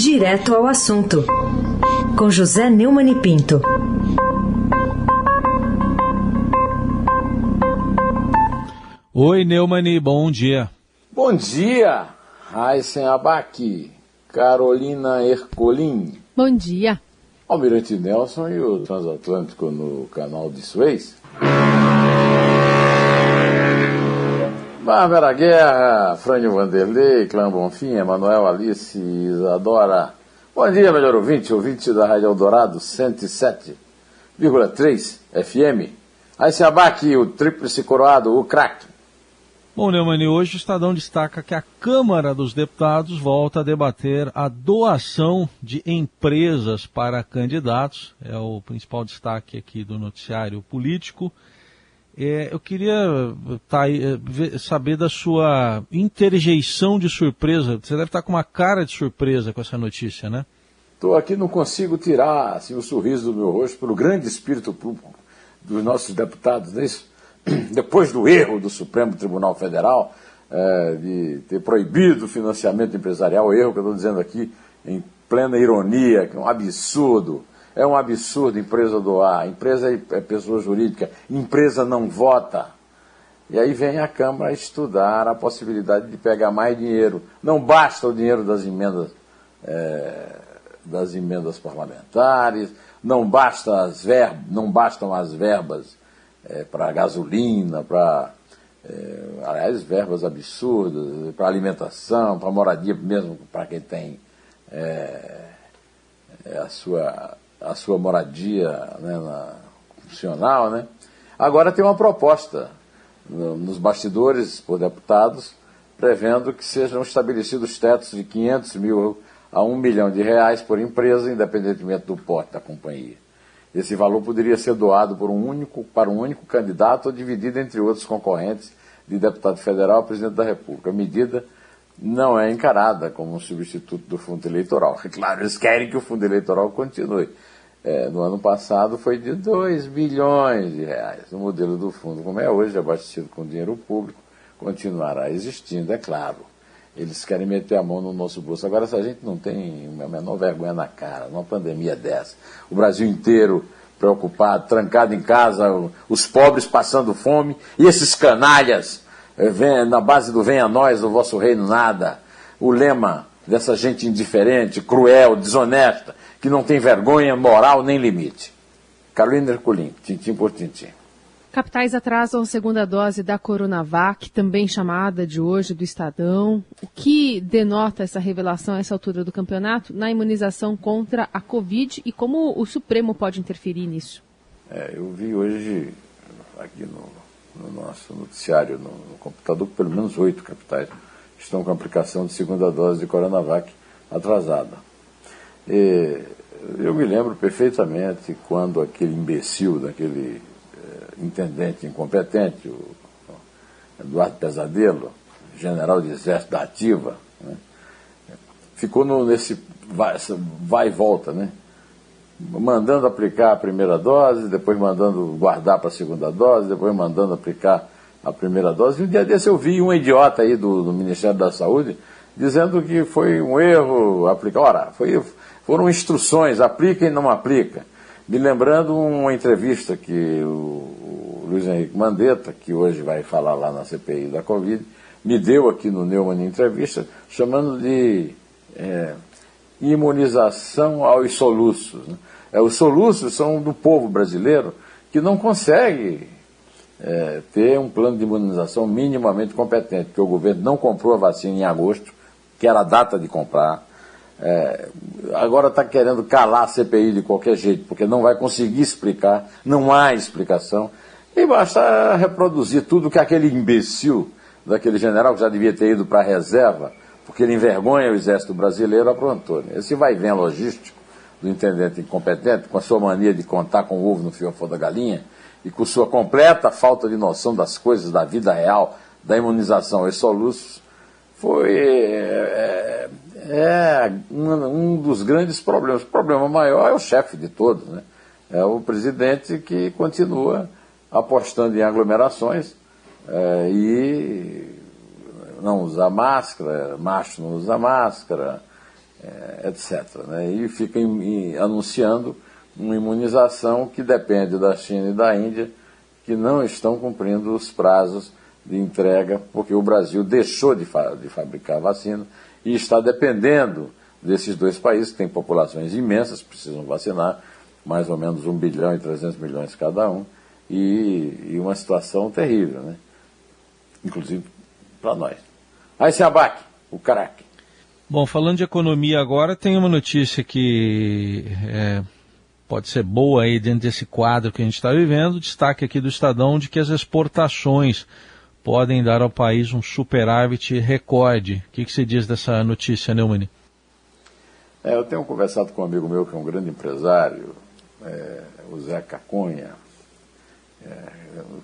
Direto ao assunto, com José Neumann e Pinto. Oi, Neumani, bom dia. Bom dia, Raíssen Abac, Carolina Ercolim. Bom dia. Almirante Nelson e o Transatlântico no canal de Suez. Bárbara Guerra, Frânio Vanderlei, Clã Bonfim, Emanuel Alice, Isadora. Bom dia, melhor ouvinte, ouvinte da Rádio Eldorado 107,3 FM. Aí se abaque o tríplice coroado, o craque. Bom, Neumani, hoje o Estadão destaca que a Câmara dos Deputados volta a debater a doação de empresas para candidatos. É o principal destaque aqui do noticiário político. É, eu queria tá, saber da sua interjeição de surpresa. Você deve estar com uma cara de surpresa com essa notícia, né? Estou aqui, não consigo tirar assim, o sorriso do meu rosto pelo grande espírito público dos nossos deputados, não é isso? depois do erro do Supremo Tribunal Federal é, de ter proibido o financiamento empresarial, o erro que eu estou dizendo aqui em plena ironia, que é um absurdo. É um absurdo empresa doar, empresa é pessoa jurídica, empresa não vota. E aí vem a Câmara estudar a possibilidade de pegar mais dinheiro. Não basta o dinheiro das emendas, é, das emendas parlamentares, não, basta as ver, não bastam as verbas é, para gasolina, para. É, aliás, verbas absurdas, para alimentação, para moradia, mesmo para quem tem é, é, a, sua, a sua moradia né, na, funcional. Né? Agora tem uma proposta no, nos bastidores por deputados, prevendo que sejam estabelecidos tetos de 500 mil a 1 milhão de reais por empresa, independentemente do porte da companhia. Esse valor poderia ser doado por um único, para um único candidato ou dividido entre outros concorrentes de deputado federal a presidente da República. A medida não é encarada como um substituto do fundo eleitoral. Claro, eles querem que o fundo eleitoral continue. É, no ano passado foi de 2 bilhões de reais. O modelo do fundo, como é hoje, abastecido com dinheiro público, continuará existindo, é claro. Eles querem meter a mão no nosso bolso. Agora, se a gente não tem a menor vergonha na cara, numa pandemia dessa, o Brasil inteiro preocupado, trancado em casa, os pobres passando fome, e esses canalhas, eh, na base do venha a nós, o vosso reino nada, o lema dessa gente indiferente, cruel, desonesta, que não tem vergonha, moral nem limite. Carolina Herculin, tintim por tintim. Capitais atrasam a segunda dose da Coronavac, também chamada de hoje do Estadão. O que denota essa revelação a essa altura do campeonato na imunização contra a Covid e como o Supremo pode interferir nisso? É, eu vi hoje aqui no, no nosso noticiário, no, no, computador, que pelo menos oito capitais estão com aplicação de segunda dose de Coronavac atrasada. E eu me lembro perfeitamente quando aquele imbecil daquele intendente incompetente, o Eduardo Pesadelo, general de exército da ativa, né? ficou no, nesse vai, vai, e volta, né? Mandando aplicar a primeira dose, depois mandando guardar para a segunda dose, depois mandando aplicar a primeira dose. E um dia desse eu vi um idiota aí do, do Ministério da Saúde dizendo que foi um erro aplicar. Ora, foi, foram instruções, aplica e não aplica. Me lembrando uma entrevista que o Luiz Henrique Mandetta, que hoje vai falar lá na CPI da Covid, me deu aqui no Neumann Entrevista, chamando de é, imunização aos soluços. Né? É, os soluços são do povo brasileiro que não consegue é, ter um plano de imunização minimamente competente, porque o governo não comprou a vacina em agosto, que era a data de comprar. É, agora está querendo calar a CPI de qualquer jeito, porque não vai conseguir explicar, não há explicação. E basta reproduzir tudo que aquele imbecil daquele general que já devia ter ido para a reserva, porque ele envergonha o exército brasileiro, aprontou. Né? Esse vai vem logístico do intendente incompetente, com a sua mania de contar com o ovo no fiofó da galinha, e com sua completa falta de noção das coisas da vida real, da imunização aos soluços, foi é, é um, um, dos grandes problemas. O problema maior é o chefe de todos, né? é o presidente que continua apostando em aglomerações é, e não usar máscara, macho não usa máscara, é, etc. Né? E fica em, em, anunciando uma imunização que depende da China e da Índia, que não estão cumprindo os prazos de entrega, porque o Brasil deixou de, fa de fabricar vacina e está dependendo desses dois países, que têm populações imensas, precisam vacinar, mais ou menos 1 bilhão e 300 milhões cada um, e, e uma situação terrível, né? inclusive para nós. Aí se abaque, o craque. Bom, falando de economia agora, tem uma notícia que é, pode ser boa aí dentro desse quadro que a gente está vivendo. Destaque aqui do Estadão de que as exportações podem dar ao país um superávit recorde. O que, que você diz dessa notícia, Neumann? É, eu tenho conversado com um amigo meu que é um grande empresário, é, o Zé Cacunha, é,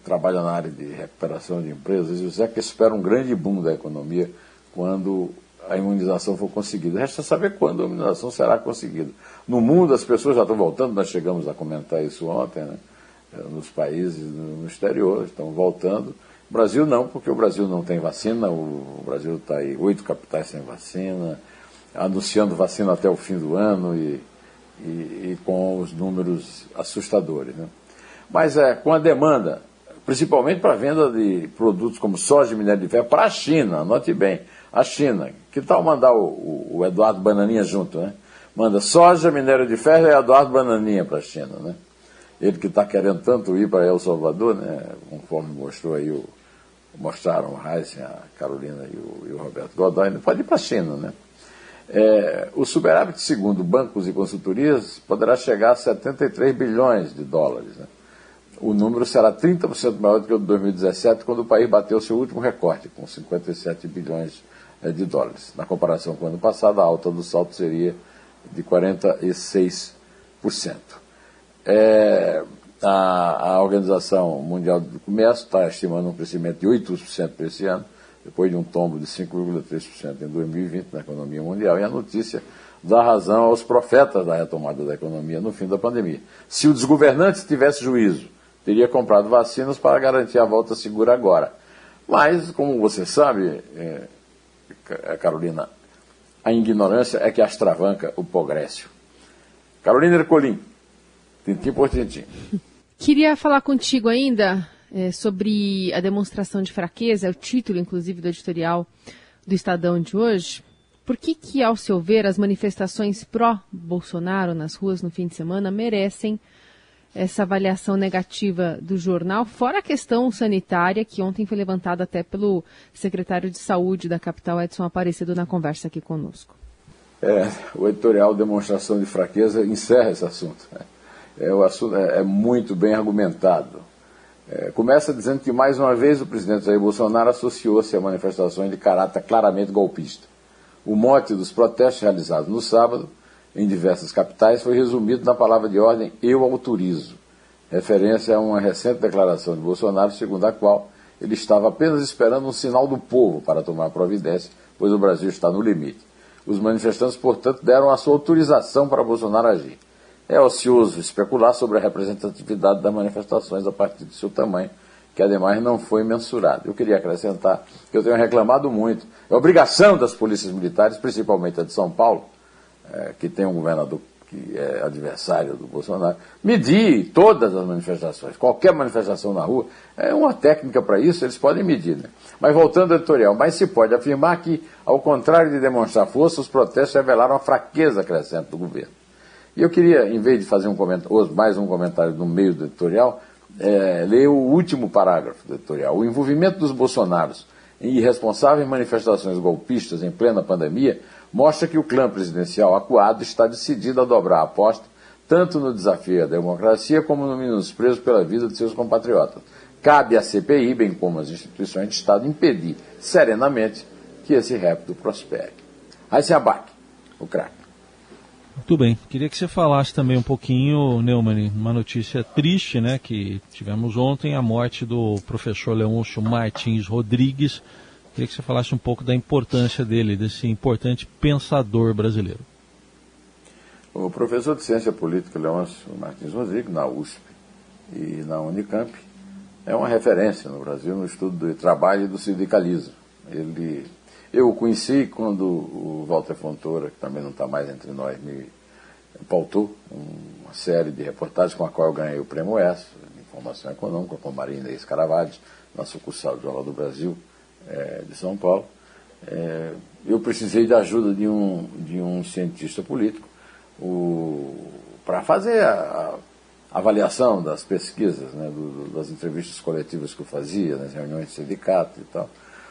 trabalha na área de recuperação de empresas, e o que espera um grande boom da economia quando a imunização for conseguida. Resta saber quando a imunização será conseguida. No mundo as pessoas já estão voltando, nós chegamos a comentar isso ontem, né? É, nos países no exterior, estão voltando. O Brasil não, porque o Brasil não tem vacina, o Brasil está aí oito capitais sem vacina, anunciando vacina até o fim do ano e, e, e com os números assustadores. Né? Mas é, com a demanda, principalmente para a venda de produtos como soja e minério de ferro para a China, anote bem, a China. Que tal mandar o, o Eduardo Bananinha junto, né? Manda soja, minério de ferro e Eduardo Bananinha para a China, né? Ele que está querendo tanto ir para El Salvador, né? Conforme mostrou aí o, mostraram o Heisen, a Carolina e o, e o Roberto Godoy, pode ir para a China, né? É, o superávit, segundo bancos e consultorias, poderá chegar a 73 bilhões de dólares. Né? O número será 30% maior do que o de 2017, quando o país bateu seu último recorde, com 57 bilhões é, de dólares. Na comparação com o ano passado, a alta do salto seria de 46%. É, a, a Organização Mundial do Comércio está estimando um crescimento de 8% para esse ano depois de um tombo de 5,3% em 2020 na economia mundial, e a notícia dá razão aos profetas da retomada da economia no fim da pandemia. Se o desgovernante tivesse juízo, teria comprado vacinas para garantir a volta segura agora. Mas, como você sabe, é Carolina, a ignorância é que astravanca o progresso. Carolina Ercolim, tintim por tintim. Queria falar contigo ainda é, sobre a demonstração de fraqueza, é o título, inclusive, do editorial do Estadão de hoje. Por que, que, ao seu ver, as manifestações pró-Bolsonaro nas ruas no fim de semana merecem essa avaliação negativa do jornal, fora a questão sanitária, que ontem foi levantada até pelo secretário de Saúde da capital, Edson Aparecido, na conversa aqui conosco? É, o editorial Demonstração de Fraqueza encerra esse assunto. Né? É, o assunto é, é muito bem argumentado. É, começa dizendo que, mais uma vez, o presidente Jair Bolsonaro associou-se a manifestações de caráter claramente golpista. O mote dos protestos realizados no sábado, em diversas capitais, foi resumido na palavra de ordem eu autorizo, referência a uma recente declaração de Bolsonaro, segundo a qual ele estava apenas esperando um sinal do povo para tomar providência, pois o Brasil está no limite. Os manifestantes, portanto, deram a sua autorização para Bolsonaro agir. É ocioso especular sobre a representatividade das manifestações a partir do seu tamanho, que ademais não foi mensurado. Eu queria acrescentar que eu tenho reclamado muito. É obrigação das polícias militares, principalmente a de São Paulo, é, que tem um governador que é adversário do Bolsonaro, medir todas as manifestações, qualquer manifestação na rua, é uma técnica para isso, eles podem medir. Né? Mas voltando ao editorial, mas se pode afirmar que, ao contrário de demonstrar força, os protestos revelaram a fraqueza crescente do governo. E eu queria, em vez de fazer um comentário, mais um comentário no meio do editorial, é, ler o último parágrafo do editorial. O envolvimento dos bolsonaros em irresponsáveis manifestações golpistas em plena pandemia mostra que o clã presidencial acuado está decidido a dobrar a aposta tanto no desafio à democracia como no menosprezo pela vida de seus compatriotas. Cabe à CPI, bem como às instituições de Estado, impedir serenamente que esse repto prospere. Aí se abaque, o craque. Muito bem. Queria que você falasse também um pouquinho, Neumann, uma notícia triste, né, que tivemos ontem, a morte do professor Leôncio Martins Rodrigues. Queria que você falasse um pouco da importância dele, desse importante pensador brasileiro. O professor de Ciência Política Leôncio Martins Rodrigues, na USP e na Unicamp, é uma referência no Brasil no estudo do trabalho e do sindicalismo. Ele Eu o conheci quando o Walter Fontoura, que também não está mais entre nós, me pautou uma série de reportagens com a qual eu ganhei o Prêmio S, Informação Econômica, com Maria Inês na sucursal do Jornal do Brasil é, de São Paulo. É, eu precisei da ajuda de um, de um cientista político para fazer a, a, avaliação das pesquisas, né, do, das entrevistas coletivas que eu fazia, nas reuniões de sindicato e tal.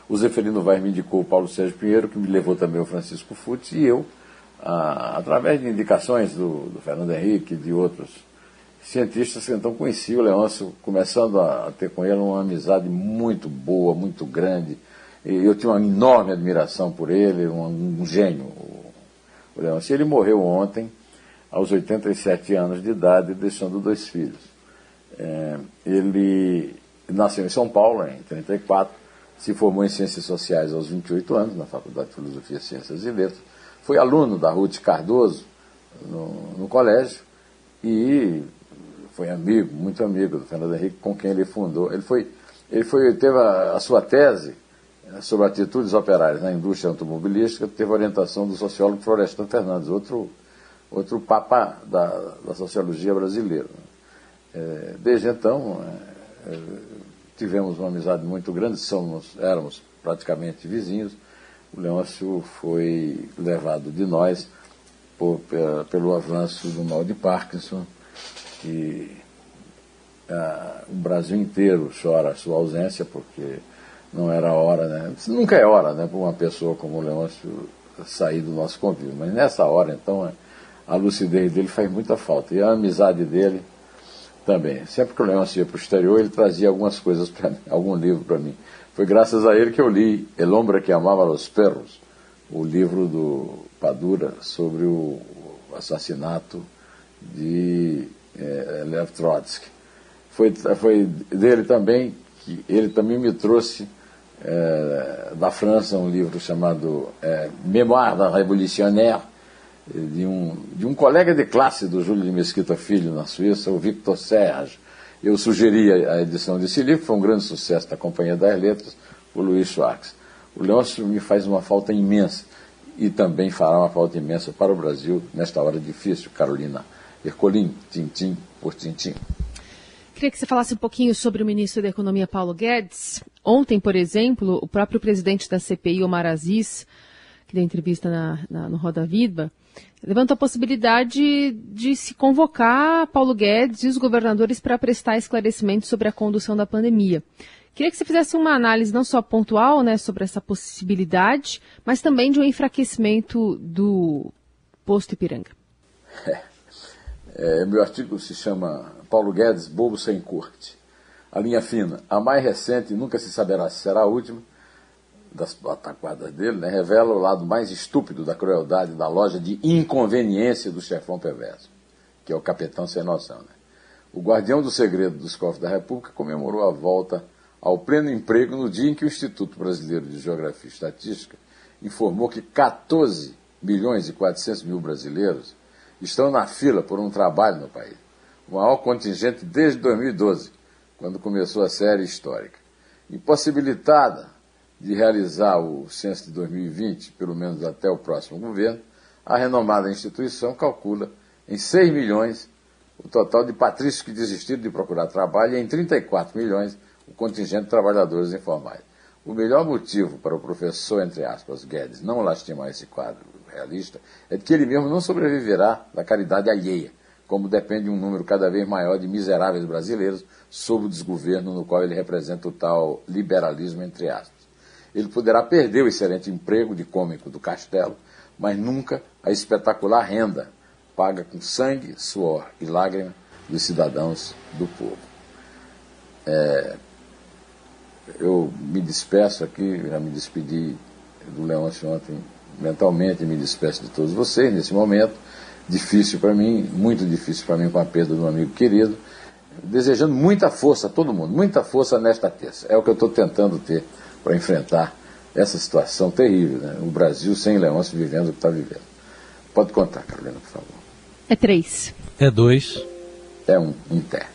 O Zeferino Vaz me indicou o Paulo Sérgio Pinheiro, que me levou também o Francisco Futs, e eu, a, através de indicações do, do Fernando Henrique e de outros cientistas que então conheci o Leôncio, começando a, ter com ele uma amizade muito boa, muito grande. E eu tinha uma enorme admiração por ele, um, um gênio, o Leôncio. Ele morreu ontem, aos 87 anos de idade, deixando dois filhos. É, ele nasceu em São Paulo, em 34, se formou em Ciências Sociais aos 28 anos, na Faculdade de Filosofia, Ciências e Letras. Foi aluno da Ruth Cardoso no, no colégio e foi amigo, muito amigo do Fernando Henrique, com quem ele fundou. Ele foi, ele foi, teve a, a sua tese eh, sobre atitudes operárias na indústria automobilística, teve orientação do sociólogo Florestan Fernandes, outro, outro papa da, da sociologia brasileira. É, desde então, é, tivemos uma amizade muito grande, somos, éramos praticamente vizinhos. O Leôncio foi levado de nós por, pelo avanço do mal de Parkinson, que ah, o Brasil inteiro chora a sua ausência, porque não era hora, né? Nunca é hora, né, para uma pessoa como o Leôncio sair do nosso convívio. Mas nessa hora, então, a lucidez dele faz muita falta. E a amizade dele também. Sempre que o Leôncio ia para o exterior, ele trazia algumas coisas para mim, algum livro para mim. Foi graças a ele que eu li El Hombre que Amava os Perros, o livro do Padura sobre o assassinato de é, Lev Trotsky. Foi, foi dele também que ele também me trouxe é, da França um livro chamado é, Mémoire d'un Révolutionnaire, de um, de um colega de classe do Júlio de Mesquita Filho na Suíça, o Victor Serge. Eu sugeri a edição desse livro, foi um grande sucesso da Companhia das Letras, o Luiz Schwartz. O Leôncio me faz uma falta imensa e também fará uma falta imensa para o Brasil nesta hora difícil, Carolina. Ercolim, tintim por tintim. Queria que você falasse um pouquinho sobre o ministro da Economia, Paulo Guedes. Ontem, por exemplo, o próprio presidente da CPI, Omar Aziz, que deu entrevista na, na, no Roda Viva, levanta a possibilidade de se convocar Paulo Guedes e os governadores para prestar esclarecimentos sobre a condução da pandemia. Queria que você fizesse uma análise não só pontual né, sobre essa possibilidade, mas também de um enfraquecimento do posto Ipiranga. É, meu artigo se chama Paulo Guedes, Bobo Sem Corte. A linha fina, a mais recente, nunca se saberá se será a última, das pataquadas dele, né, revela o lado mais estúpido da crueldade da loja de inconveniência do chefão perverso, que é o capitão sem noção. Né? O guardião do segredo dos cofres da República comemorou a volta ao pleno emprego no dia em que o Instituto Brasileiro de Geografia e Estatística informou que 14 milhões e 400 mil brasileiros estão na fila por um trabalho no país. O maior contingente desde 2012, quando começou a série histórica. Impossibilitada de realizar o censo de 2020, pelo menos até o próximo governo, a renomada instituição calcula em 6 milhões o total de patrícios que desistiram de procurar trabalho e em 34 milhões o contingente de trabalhadores informais. O melhor motivo para o professor, entre aspas, Guedes, não lastimar esse quadro realista é de que ele mesmo não sobreviverá da caridade alheia, como depende de um número cada vez maior de miseráveis brasileiros sob o desgoverno no qual ele representa o tal liberalismo, entre aspas. Ele poderá perder o excelente emprego de cômico do castelo, mas nunca a espetacular renda paga com sangue, suor e lágrima dos cidadãos do povo. É, eu me despeço aqui, já me despedi do Leôncio ontem mentalmente, me despeço de todos vocês nesse momento, difícil para mim, muito difícil para mim com a perda de um amigo querido, desejando muita força a todo mundo, muita força nesta terça. É o que eu estou tentando ter para enfrentar essa situação terrível, né? o Brasil sem Leôncio vivendo o que está vivendo. Pode contar, Carolina, por favor. É três. É dois. É um, um terra.